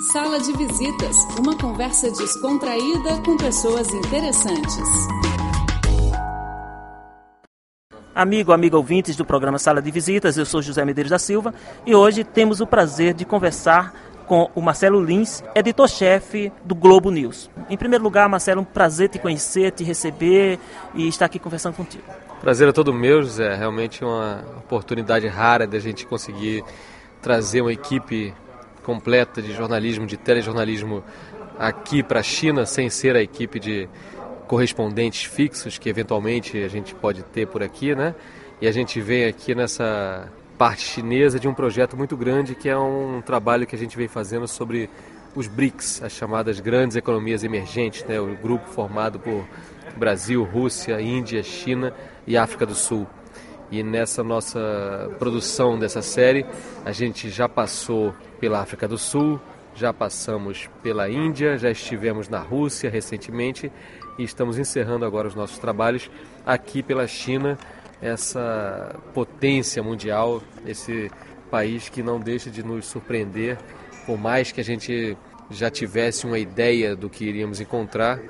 Sala de Visitas, uma conversa descontraída com pessoas interessantes. Amigo, amiga ouvintes do programa Sala de Visitas, eu sou José Medeiros da Silva e hoje temos o prazer de conversar com o Marcelo Lins, editor-chefe do Globo News. Em primeiro lugar, Marcelo, um prazer te conhecer, te receber e estar aqui conversando contigo. Prazer é todo meu, José. Realmente uma oportunidade rara de a gente conseguir trazer uma equipe completa de jornalismo, de telejornalismo aqui para a China, sem ser a equipe de correspondentes fixos que eventualmente a gente pode ter por aqui, né? E a gente vem aqui nessa parte chinesa de um projeto muito grande que é um trabalho que a gente vem fazendo sobre os BRICS, as chamadas grandes economias emergentes, né? o grupo formado por Brasil, Rússia, Índia, China e África do Sul. E nessa nossa produção dessa série, a gente já passou pela África do Sul, já passamos pela Índia, já estivemos na Rússia recentemente e estamos encerrando agora os nossos trabalhos aqui pela China essa potência mundial, esse país que não deixa de nos surpreender, por mais que a gente já tivesse uma ideia do que iríamos encontrar,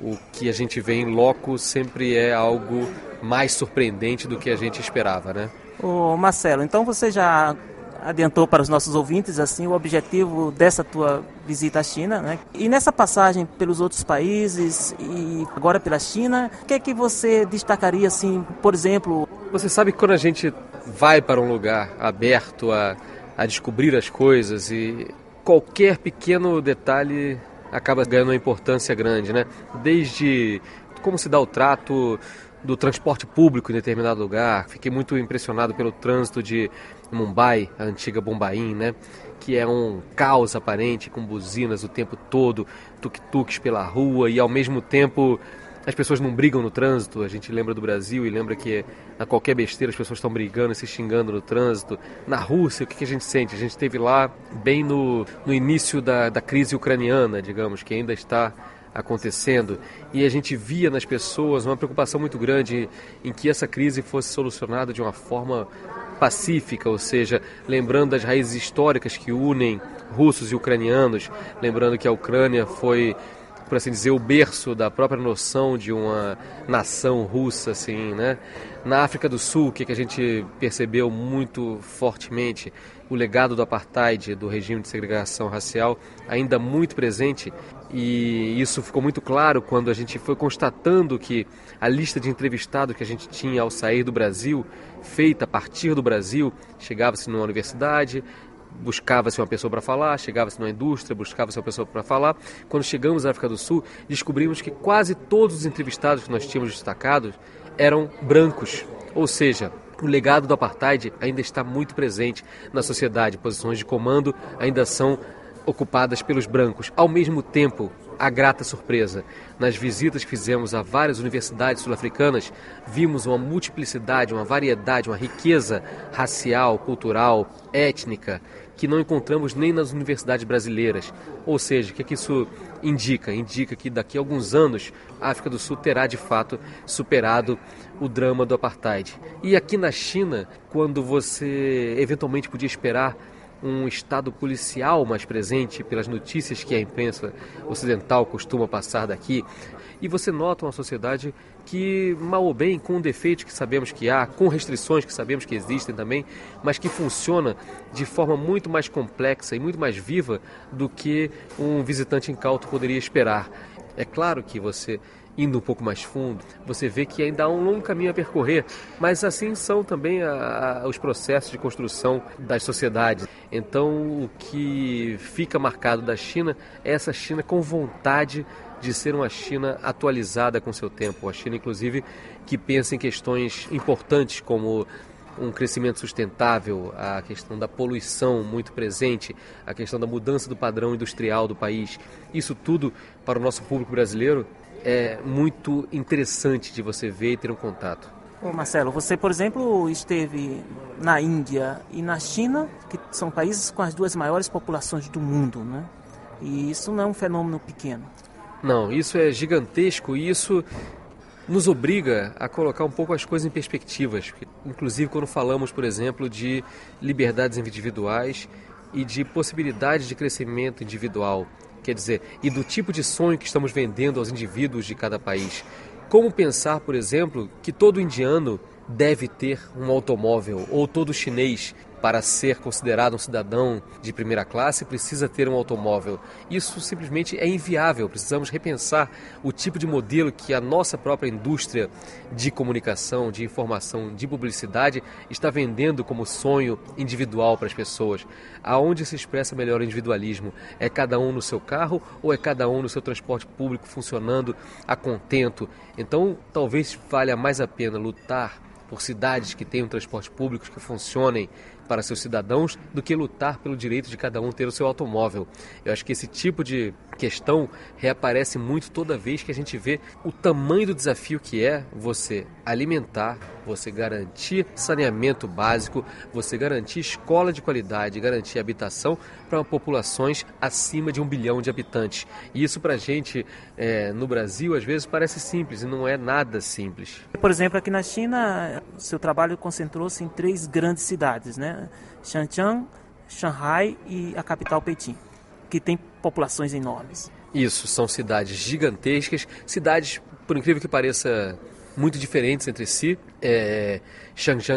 o que a gente vê em loco sempre é algo mais surpreendente do que a gente esperava, né? Ô Marcelo, então você já adiantou para os nossos ouvintes assim o objetivo dessa tua visita à China, né? E nessa passagem pelos outros países e agora pela China, o que é que você destacaria assim, por exemplo? Você sabe que quando a gente vai para um lugar aberto a, a descobrir as coisas e qualquer pequeno detalhe acaba ganhando uma importância grande, né? Desde como se dá o trato do transporte público em determinado lugar. Fiquei muito impressionado pelo trânsito de Mumbai, a antiga Bombaim, né? Que é um caos aparente, com buzinas o tempo todo, tuk-tuks pela rua e ao mesmo tempo as pessoas não brigam no trânsito. A gente lembra do Brasil e lembra que a qualquer besteira as pessoas estão brigando e se xingando no trânsito. Na Rússia, o que, a gente sente? A gente esteve lá bem no, no início da, da crise ucraniana, digamos, que ainda está acontecendo e a gente via nas pessoas uma preocupação muito grande em que essa crise fosse solucionada de uma forma pacífica, ou seja, lembrando das raízes históricas que unem russos e ucranianos, lembrando que a Ucrânia foi por assim dizer, o berço da própria noção de uma nação russa, assim, né? Na África do Sul, o que, que a gente percebeu muito fortemente, o legado do apartheid, do regime de segregação racial, ainda muito presente e isso ficou muito claro quando a gente foi constatando que a lista de entrevistados que a gente tinha ao sair do Brasil, feita a partir do Brasil, chegava-se numa universidade, buscava-se uma pessoa para falar, chegava-se numa indústria, buscava-se uma pessoa para falar. Quando chegamos à África do Sul, descobrimos que quase todos os entrevistados que nós tínhamos destacados eram brancos, ou seja, o legado do apartheid ainda está muito presente na sociedade. Posições de comando ainda são ocupadas pelos brancos. Ao mesmo tempo, a grata surpresa. Nas visitas que fizemos a várias universidades sul-africanas, vimos uma multiplicidade, uma variedade, uma riqueza racial, cultural, étnica, que não encontramos nem nas universidades brasileiras. Ou seja, o que, é que isso indica? Indica que daqui a alguns anos a África do Sul terá de fato superado o drama do apartheid. E aqui na China, quando você eventualmente podia esperar um estado policial mais presente pelas notícias que a imprensa ocidental costuma passar daqui. E você nota uma sociedade que, mal ou bem, com defeitos que sabemos que há, com restrições que sabemos que existem também, mas que funciona de forma muito mais complexa e muito mais viva do que um visitante incauto poderia esperar. É claro que você indo um pouco mais fundo, você vê que ainda há um longo caminho a percorrer, mas assim são também a, a, os processos de construção das sociedades. Então, o que fica marcado da China é essa China com vontade de ser uma China atualizada com seu tempo, a China, inclusive, que pensa em questões importantes como um crescimento sustentável, a questão da poluição muito presente, a questão da mudança do padrão industrial do país. Isso tudo para o nosso público brasileiro é muito interessante de você ver e ter um contato. Marcelo, você, por exemplo, esteve na Índia e na China, que são países com as duas maiores populações do mundo, né? E isso não é um fenômeno pequeno. Não, isso é gigantesco e isso nos obriga a colocar um pouco as coisas em perspectivas. Inclusive quando falamos, por exemplo, de liberdades individuais e de possibilidade de crescimento individual, quer dizer, e do tipo de sonho que estamos vendendo aos indivíduos de cada país. Como pensar, por exemplo, que todo indiano deve ter um automóvel ou todo chinês para ser considerado um cidadão de primeira classe, precisa ter um automóvel. Isso simplesmente é inviável. Precisamos repensar o tipo de modelo que a nossa própria indústria de comunicação, de informação, de publicidade está vendendo como sonho individual para as pessoas. Aonde se expressa melhor o individualismo? É cada um no seu carro ou é cada um no seu transporte público funcionando a contento? Então, talvez valha mais a pena lutar por cidades que tenham transporte público que funcionem para seus cidadãos do que lutar pelo direito de cada um ter o seu automóvel. Eu acho que esse tipo de questão reaparece muito toda vez que a gente vê o tamanho do desafio que é você alimentar, você garantir saneamento básico, você garantir escola de qualidade, garantir habitação para populações acima de um bilhão de habitantes. E isso para a gente é, no Brasil às vezes parece simples e não é nada simples. Por exemplo, aqui na China, seu trabalho concentrou-se em três grandes cidades, né? Shenzhen, Shanghai e a capital Pequim, que tem populações enormes. Isso, são cidades gigantescas, cidades, por incrível que pareça, muito diferentes entre si. É,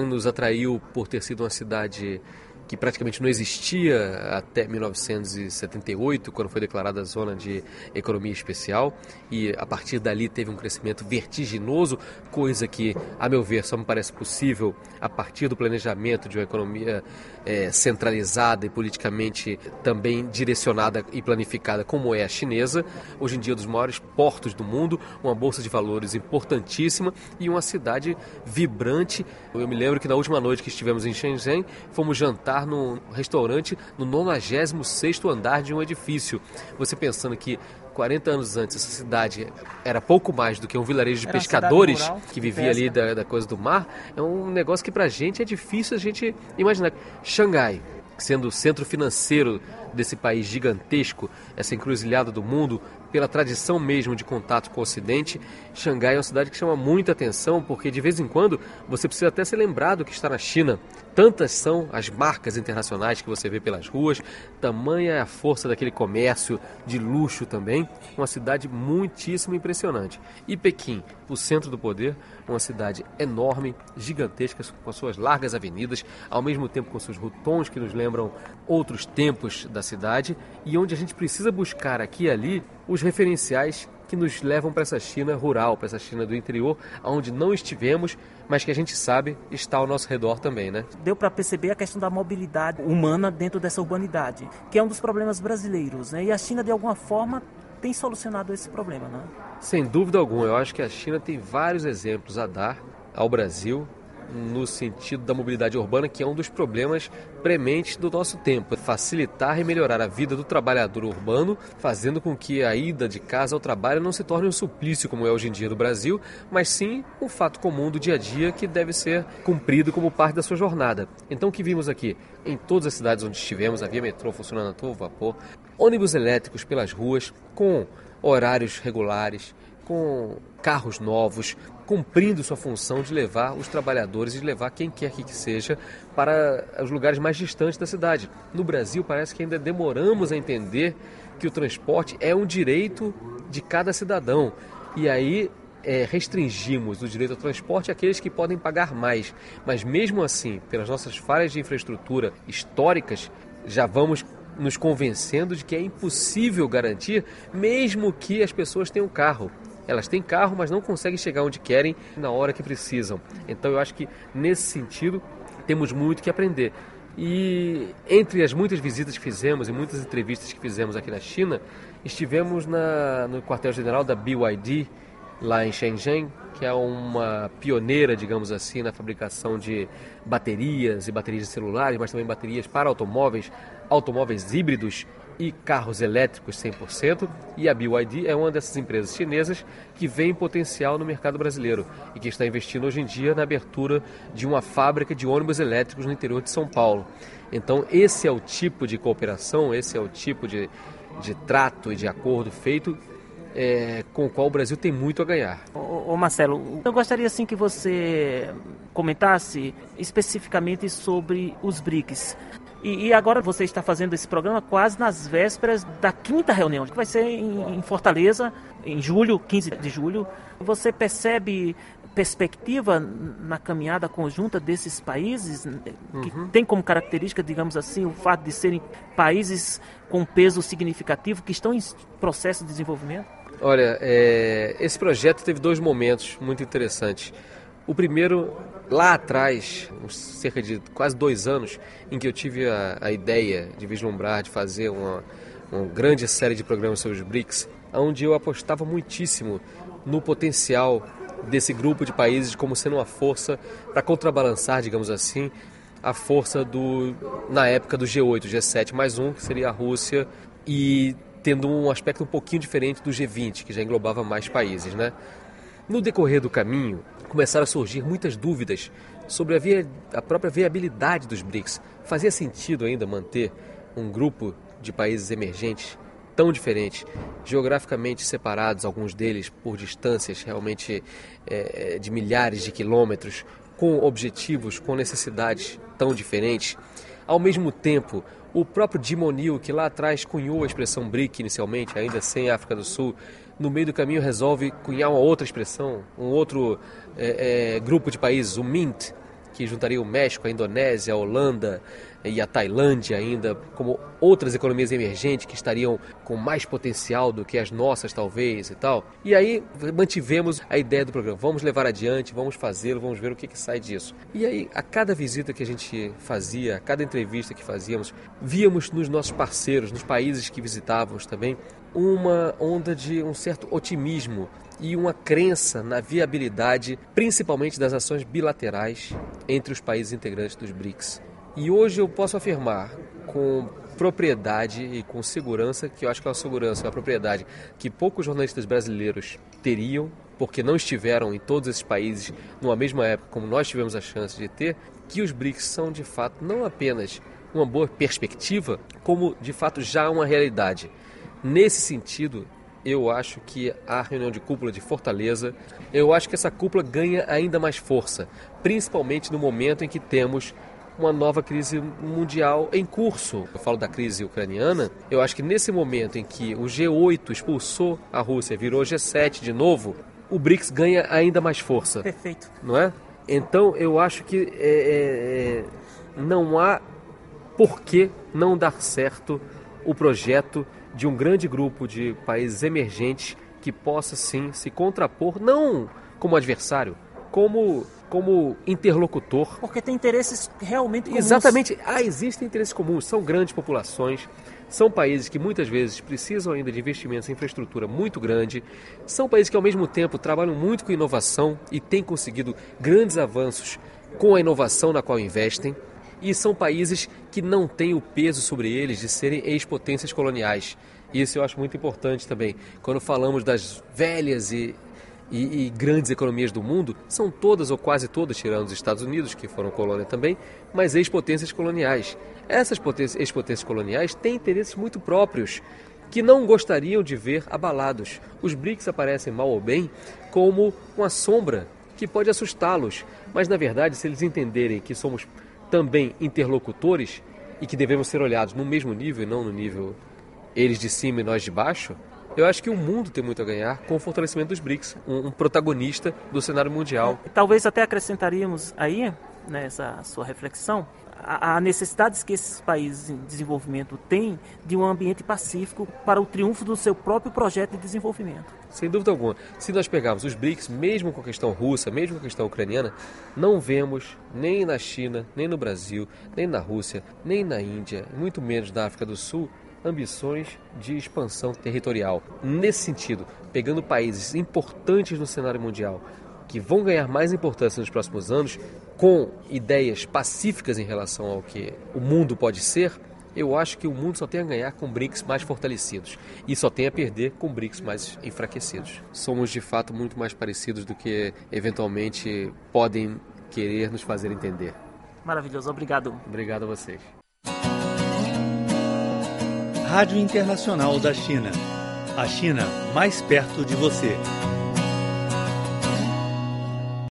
nos atraiu por ter sido uma cidade que praticamente não existia até 1978, quando foi declarada a zona de economia especial, e a partir dali teve um crescimento vertiginoso, coisa que, a meu ver, só me parece possível a partir do planejamento de uma economia é, centralizada e politicamente também direcionada e planificada, como é a chinesa. Hoje em dia, um dos maiores portos do mundo, uma bolsa de valores importantíssima e uma cidade vibrante. Eu me lembro que na última noite que estivemos em Shenzhen, fomos jantar num restaurante no 96º andar de um edifício. Você pensando que 40 anos antes essa cidade era pouco mais do que um vilarejo de era pescadores rural, que vivia ali da, da, coisa do mar, é um negócio que pra gente é difícil a gente imaginar. Xangai, sendo o centro financeiro desse país gigantesco, essa encruzilhada do mundo, pela tradição mesmo de contato com o Ocidente, Xangai é uma cidade que chama muita atenção, porque de vez em quando você precisa até ser lembrado que está na China. Tantas são as marcas internacionais que você vê pelas ruas, tamanha é a força daquele comércio de luxo também, uma cidade muitíssimo impressionante. E Pequim, o centro do poder, uma cidade enorme, gigantesca, com suas largas avenidas, ao mesmo tempo com seus rutons que nos lembram outros tempos da cidade, e onde a gente precisa buscar aqui e ali os referenciais que nos levam para essa China rural, para essa China do interior, onde não estivemos, mas que a gente sabe está ao nosso redor também, né? Deu para perceber a questão da mobilidade humana dentro dessa urbanidade, que é um dos problemas brasileiros, né? E a China de alguma forma tem solucionado esse problema, né? Sem dúvida alguma, eu acho que a China tem vários exemplos a dar ao Brasil no sentido da mobilidade urbana, que é um dos problemas prementes do nosso tempo. Facilitar e melhorar a vida do trabalhador urbano, fazendo com que a ida de casa ao trabalho não se torne um suplício como é hoje em dia no Brasil, mas sim um fato comum do dia a dia que deve ser cumprido como parte da sua jornada. Então o que vimos aqui? Em todas as cidades onde estivemos, havia metrô funcionando a todo vapor, ônibus elétricos pelas ruas, com horários regulares, com carros novos, cumprindo sua função de levar os trabalhadores e de levar quem quer que seja para os lugares mais distantes da cidade. No Brasil, parece que ainda demoramos a entender que o transporte é um direito de cada cidadão. E aí é, restringimos o direito ao transporte àqueles que podem pagar mais. Mas mesmo assim, pelas nossas falhas de infraestrutura históricas, já vamos nos convencendo de que é impossível garantir, mesmo que as pessoas tenham carro. Elas têm carro, mas não conseguem chegar onde querem na hora que precisam. Então eu acho que nesse sentido temos muito que aprender. E entre as muitas visitas que fizemos e muitas entrevistas que fizemos aqui na China, estivemos na, no quartel-general da BYD, lá em Shenzhen, que é uma pioneira, digamos assim, na fabricação de baterias e baterias de celulares, mas também baterias para automóveis, automóveis híbridos e carros elétricos 100%, e a BYD é uma dessas empresas chinesas que vê potencial no mercado brasileiro e que está investindo hoje em dia na abertura de uma fábrica de ônibus elétricos no interior de São Paulo. Então, esse é o tipo de cooperação, esse é o tipo de, de trato e de acordo feito é, com o qual o Brasil tem muito a ganhar. Ô, ô, Marcelo, eu gostaria assim que você comentasse especificamente sobre os BRICS. E, e, agora você está fazendo esse programa quase nas vésperas da quinta reunião, que vai ser em, em Fortaleza, em julho, 15 de julho. Você percebe perspectiva na caminhada conjunta desses países, que uhum. tem como característica, digamos assim, o fato de serem países com peso significativo que estão em processo de desenvolvimento? Olha, é, esse projeto teve dois momentos muito interessantes. O primeiro, lá atrás, cerca de quase dois anos, em que eu tive a, a ideia de vislumbrar, de fazer uma, uma grande série de programas sobre os BRICS, onde eu apostava muitíssimo no potencial desse grupo de países como sendo uma força para contrabalançar, digamos assim, a força do na época do G8, G7 mais um, que seria a Rússia, e tendo um aspecto um pouquinho diferente do G20, que já englobava mais países, né? No decorrer do caminho, começaram a surgir muitas dúvidas sobre a, via, a própria viabilidade dos BRICS. Fazia sentido ainda manter um grupo de países emergentes tão diferentes, geograficamente separados, alguns deles por distâncias realmente é, de milhares de quilômetros, com objetivos, com necessidades tão diferentes. Ao mesmo tempo, o próprio Jim O'Neill, que lá atrás cunhou a expressão BRIC inicialmente, ainda sem África do Sul, no meio do caminho resolve cunhar uma outra expressão, um outro é, é, grupo de países, o MINT, que juntaria o México, a Indonésia, a Holanda, e a Tailândia ainda, como outras economias emergentes que estariam com mais potencial do que as nossas, talvez, e tal. E aí mantivemos a ideia do programa. Vamos levar adiante, vamos fazê-lo, vamos ver o que, que sai disso. E aí, a cada visita que a gente fazia, a cada entrevista que fazíamos, víamos nos nossos parceiros, nos países que visitávamos também, uma onda de um certo otimismo e uma crença na viabilidade, principalmente das ações bilaterais entre os países integrantes dos BRICS. E hoje eu posso afirmar com propriedade e com segurança, que eu acho que é uma segurança, uma propriedade que poucos jornalistas brasileiros teriam, porque não estiveram em todos esses países numa mesma época como nós tivemos a chance de ter, que os BRICS são de fato não apenas uma boa perspectiva, como de fato já uma realidade. Nesse sentido, eu acho que a reunião de cúpula de Fortaleza, eu acho que essa cúpula ganha ainda mais força, principalmente no momento em que temos uma nova crise mundial em curso. Eu falo da crise ucraniana, eu acho que nesse momento em que o G8 expulsou a Rússia, virou G7 de novo, o BRICS ganha ainda mais força. Perfeito. Não é? Então eu acho que é, é, é não há por que não dar certo o projeto de um grande grupo de países emergentes que possa sim se contrapor, não como adversário, como como interlocutor. Porque tem interesses realmente comuns. Exatamente. Ah, existem interesses comuns. São grandes populações, são países que muitas vezes precisam ainda de investimentos em infraestrutura muito grande, são países que ao mesmo tempo trabalham muito com inovação e têm conseguido grandes avanços com a inovação na qual investem. E são países que não têm o peso sobre eles de serem ex-potências coloniais. Isso eu acho muito importante também. Quando falamos das velhas e e, e, grandes economias do mundo são todas ou quase todas, tirando os Estados Unidos, que foram colônia também, mas ex-potências coloniais. Essas ex-potências coloniais têm interesses muito próprios que não gostariam de ver abalados. Os BRICS aparecem mal ou bem como uma sombra que pode assustá-los, mas na verdade, se eles entenderem que somos também interlocutores e que devemos ser olhados no mesmo nível e não no nível eles de cima e nós de baixo, eu acho que o mundo tem muito a ganhar com o fortalecimento dos BRICS, um, um protagonista do cenário mundial. Talvez até acrescentaríamos aí, nessa sua reflexão, a, necessidades que esses países em desenvolvimento têm de um ambiente pacífico para o triunfo do seu próprio projeto de desenvolvimento. Sem dúvida alguma. Se nós pegarmos os BRICS, mesmo com a questão russa, mesmo com a questão ucraniana, não vemos nem na China, nem no Brasil, nem na Rússia, nem na Índia, muito menos na África do Sul, ambições de expansão territorial. Nesse sentido, pegando países importantes no cenário mundial, que vão ganhar mais importância nos próximos anos, com ideias pacíficas em relação ao que o mundo pode ser, eu acho que o mundo só tem a ganhar com BRICS mais fortalecidos e só tem a perder com BRICS mais enfraquecidos. Somos de fato muito mais parecidos do que eventualmente podem querer nos fazer entender. Maravilhoso, obrigado. Obrigado a vocês. Rádio Internacional da China. A China mais perto de você.